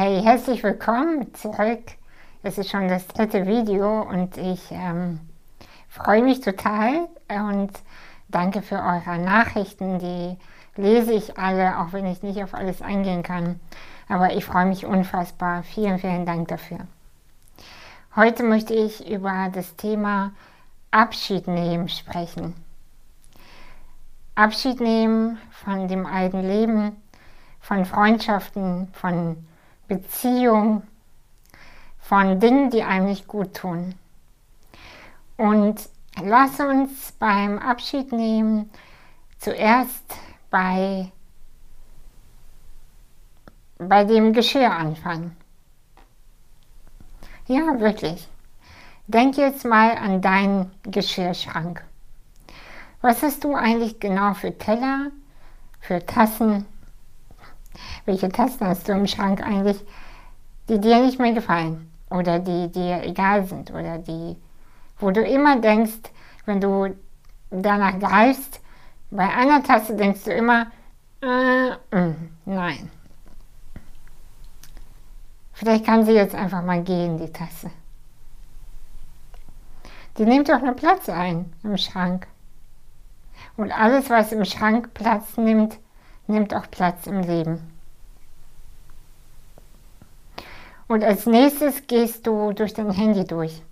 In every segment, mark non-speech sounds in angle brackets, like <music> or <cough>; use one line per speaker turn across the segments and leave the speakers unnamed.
Hey, herzlich willkommen zurück. Es ist schon das dritte Video und ich ähm, freue mich total und danke für eure Nachrichten. Die lese ich alle, auch wenn ich nicht auf alles eingehen kann. Aber ich freue mich unfassbar. Vielen, vielen Dank dafür. Heute möchte ich über das Thema Abschied nehmen sprechen. Abschied nehmen von dem alten Leben, von Freundschaften, von Beziehungen, von Dingen, die einem nicht gut tun. Und lass uns beim Abschied nehmen zuerst bei, bei dem Geschirr anfangen. Ja, wirklich. Denk jetzt mal an deinen Geschirrschrank. Was hast du eigentlich genau für Teller, für Tassen? Welche Tassen hast du im Schrank eigentlich, die dir nicht mehr gefallen oder die dir egal sind oder die, wo du immer denkst, wenn du danach greifst, bei einer Tasse denkst du immer, äh, mh, nein. Vielleicht kann sie jetzt einfach mal gehen, die Tasse. Die nimmt doch nur Platz ein im Schrank. Und alles, was im Schrank Platz nimmt, nimmt auch Platz im Leben. Und als nächstes gehst du durch dein Handy durch.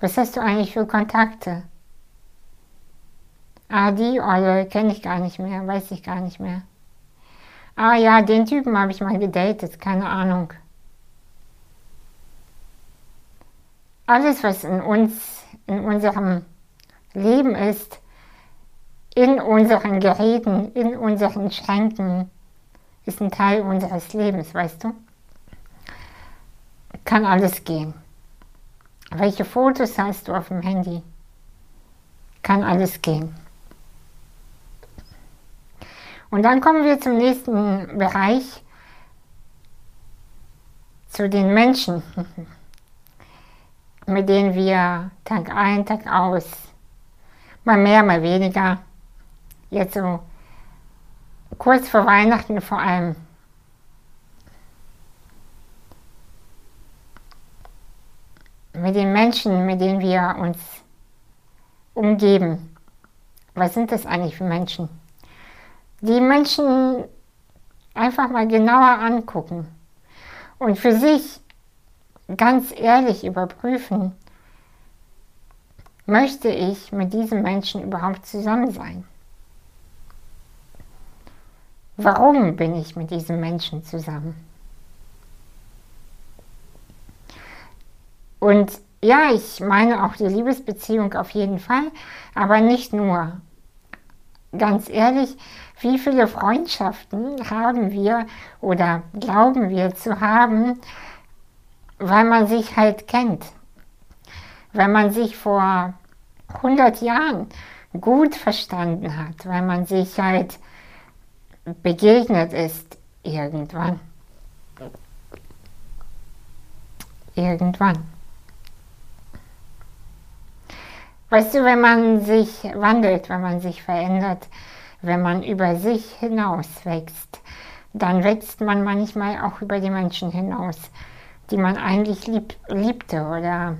Was hast du eigentlich für Kontakte? Ah, die Olle kenne ich gar nicht mehr, weiß ich gar nicht mehr. Ah ja, den Typen habe ich mal gedatet, keine Ahnung. Alles, was in uns, in unserem Leben ist, in unseren Geräten, in unseren Schränken, ist ein Teil unseres Lebens, weißt du? Kann alles gehen. Welche Fotos hast du auf dem Handy? Kann alles gehen. Und dann kommen wir zum nächsten Bereich, zu den Menschen, <laughs> mit denen wir Tag ein, Tag aus, mal mehr, mal weniger, jetzt so kurz vor Weihnachten vor allem, mit den Menschen, mit denen wir uns umgeben. Was sind das eigentlich für Menschen? die Menschen einfach mal genauer angucken und für sich ganz ehrlich überprüfen, möchte ich mit diesem Menschen überhaupt zusammen sein? Warum bin ich mit diesem Menschen zusammen? Und ja, ich meine auch die Liebesbeziehung auf jeden Fall, aber nicht nur. Ganz ehrlich, wie viele Freundschaften haben wir oder glauben wir zu haben, weil man sich halt kennt. Weil man sich vor 100 Jahren gut verstanden hat, weil man sich halt begegnet ist irgendwann. Irgendwann. Weißt du, wenn man sich wandelt, wenn man sich verändert, wenn man über sich hinaus wächst, dann wächst man manchmal auch über die Menschen hinaus, die man eigentlich lieb, liebte oder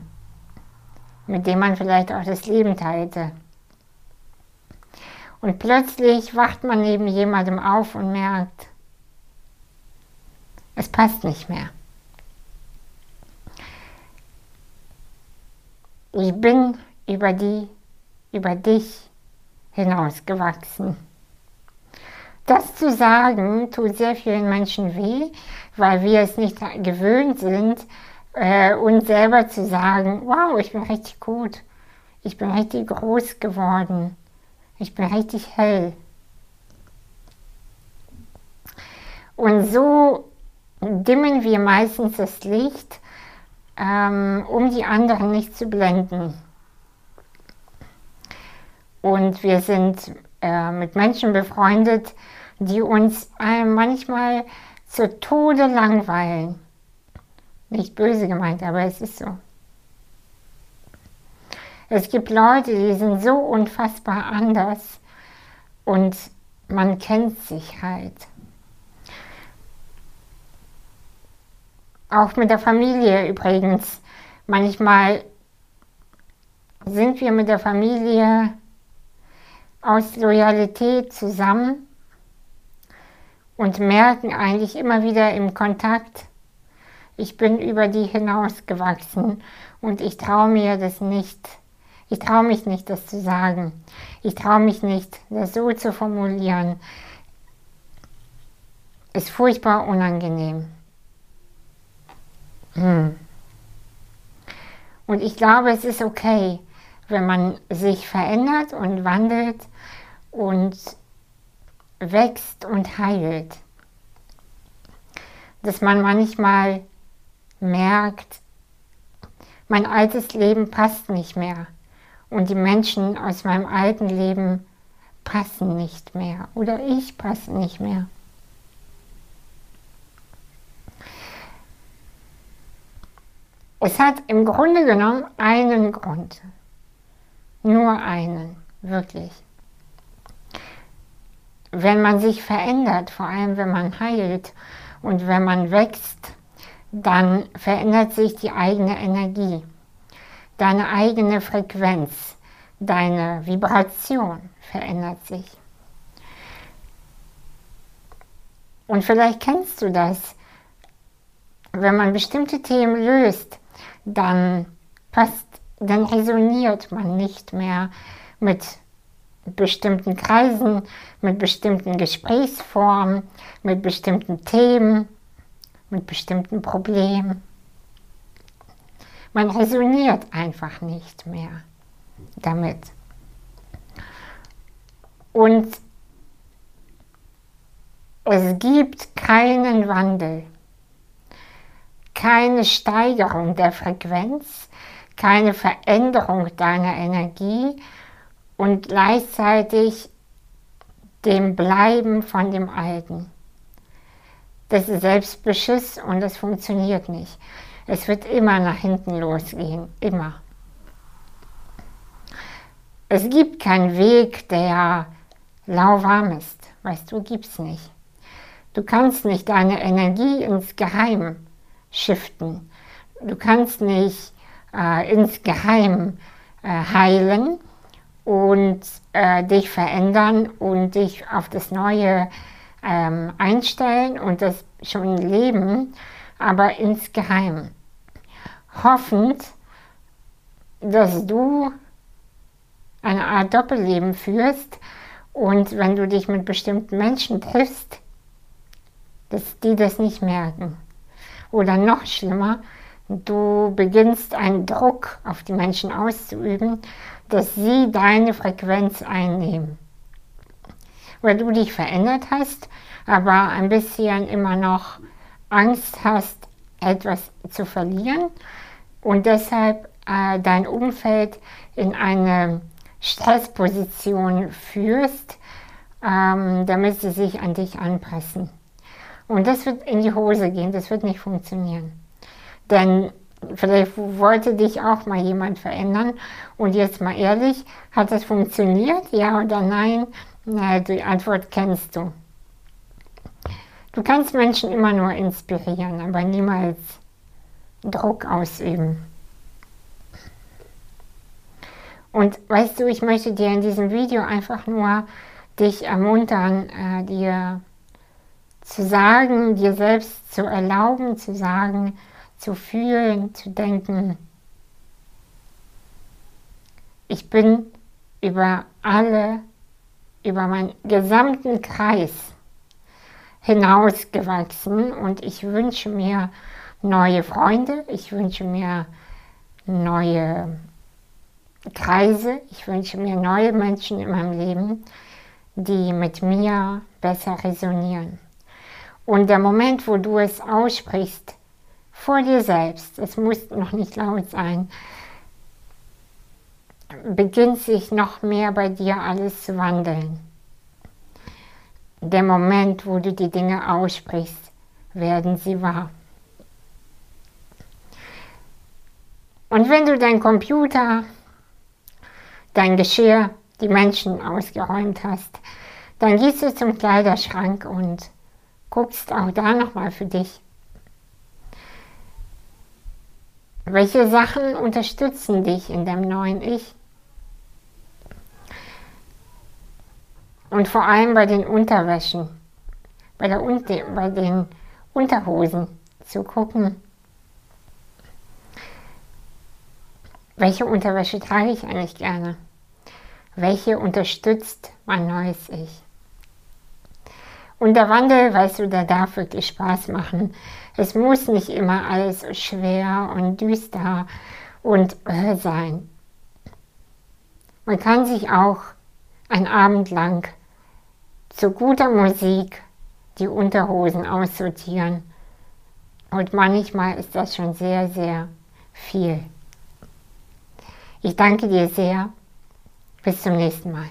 mit denen man vielleicht auch das Leben teilte. Und plötzlich wacht man neben jemandem auf und merkt, es passt nicht mehr. Ich bin über die, über dich hinausgewachsen. Das zu sagen tut sehr vielen Menschen weh, weil wir es nicht gewöhnt sind, äh, uns selber zu sagen, wow, ich bin richtig gut, ich bin richtig groß geworden, ich bin richtig hell. Und so dimmen wir meistens das Licht, ähm, um die anderen nicht zu blenden. Und wir sind äh, mit Menschen befreundet, die uns äh, manchmal zu Tode langweilen. Nicht böse gemeint, aber es ist so. Es gibt Leute, die sind so unfassbar anders und man kennt sich halt. Auch mit der Familie übrigens. Manchmal sind wir mit der Familie aus Loyalität zusammen und merken eigentlich immer wieder im Kontakt, ich bin über die hinausgewachsen und ich traue mir das nicht. Ich traue mich nicht, das zu sagen. Ich traue mich nicht, das so zu formulieren. Ist furchtbar unangenehm. Hm. Und ich glaube, es ist okay, wenn man sich verändert und wandelt und wächst und heilt. Dass man manchmal merkt, mein altes Leben passt nicht mehr und die Menschen aus meinem alten Leben passen nicht mehr oder ich passe nicht mehr. Es hat im Grunde genommen einen Grund. Nur einen, wirklich. Wenn man sich verändert, vor allem wenn man heilt und wenn man wächst, dann verändert sich die eigene Energie, deine eigene Frequenz, deine Vibration verändert sich. Und vielleicht kennst du das, wenn man bestimmte Themen löst, dann passt, dann resoniert man nicht mehr mit bestimmten Kreisen, mit bestimmten Gesprächsformen, mit bestimmten Themen mit bestimmten Problemen. Man resoniert einfach nicht mehr damit. Und es gibt keinen Wandel, keine Steigerung der Frequenz, keine Veränderung deiner Energie und gleichzeitig dem Bleiben von dem Alten. Das ist Selbstbeschiss und das funktioniert nicht. Es wird immer nach hinten losgehen, immer. Es gibt keinen Weg, der lauwarm ist. Weißt du, gibt es nicht. Du kannst nicht deine Energie ins Geheim shiften. Du kannst nicht äh, ins Geheim äh, heilen und äh, dich verändern und dich auf das Neue ähm, einstellen und das schon leben, aber insgeheim. Hoffend, dass du eine Art Doppelleben führst und wenn du dich mit bestimmten Menschen triffst, dass die das nicht merken. Oder noch schlimmer, du beginnst einen Druck auf die Menschen auszuüben, dass sie deine Frequenz einnehmen weil du dich verändert hast, aber ein bisschen immer noch Angst hast, etwas zu verlieren und deshalb äh, dein Umfeld in eine Stressposition führst, ähm, damit sie sich an dich anpassen. Und das wird in die Hose gehen, das wird nicht funktionieren. Denn vielleicht wollte dich auch mal jemand verändern und jetzt mal ehrlich, hat das funktioniert, ja oder nein? Na, die Antwort kennst du. Du kannst Menschen immer nur inspirieren, aber niemals Druck ausüben. Und weißt du, ich möchte dir in diesem Video einfach nur dich ermuntern, äh, dir zu sagen, dir selbst zu erlauben, zu sagen, zu fühlen, zu denken, ich bin über alle über meinen gesamten Kreis hinausgewachsen und ich wünsche mir neue Freunde, ich wünsche mir neue Kreise, ich wünsche mir neue Menschen in meinem Leben, die mit mir besser resonieren. Und der Moment, wo du es aussprichst, vor dir selbst, es muss noch nicht laut sein, beginnt sich noch mehr bei dir alles zu wandeln. Der Moment, wo du die Dinge aussprichst, werden sie wahr. Und wenn du dein Computer, dein Geschirr, die Menschen ausgeräumt hast, dann gehst du zum Kleiderschrank und guckst auch da nochmal für dich. Welche Sachen unterstützen dich in deinem neuen Ich? Und vor allem bei den Unterwäschen, bei, der, bei den Unterhosen zu gucken, welche Unterwäsche trage ich eigentlich gerne? Welche unterstützt mein neues Ich? Und der Wandel, weißt du, der darf wirklich Spaß machen. Es muss nicht immer alles schwer und düster und äh, sein. Man kann sich auch ein Abend lang zu guter Musik die Unterhosen aussortieren. Und manchmal ist das schon sehr, sehr viel. Ich danke dir sehr. Bis zum nächsten Mal.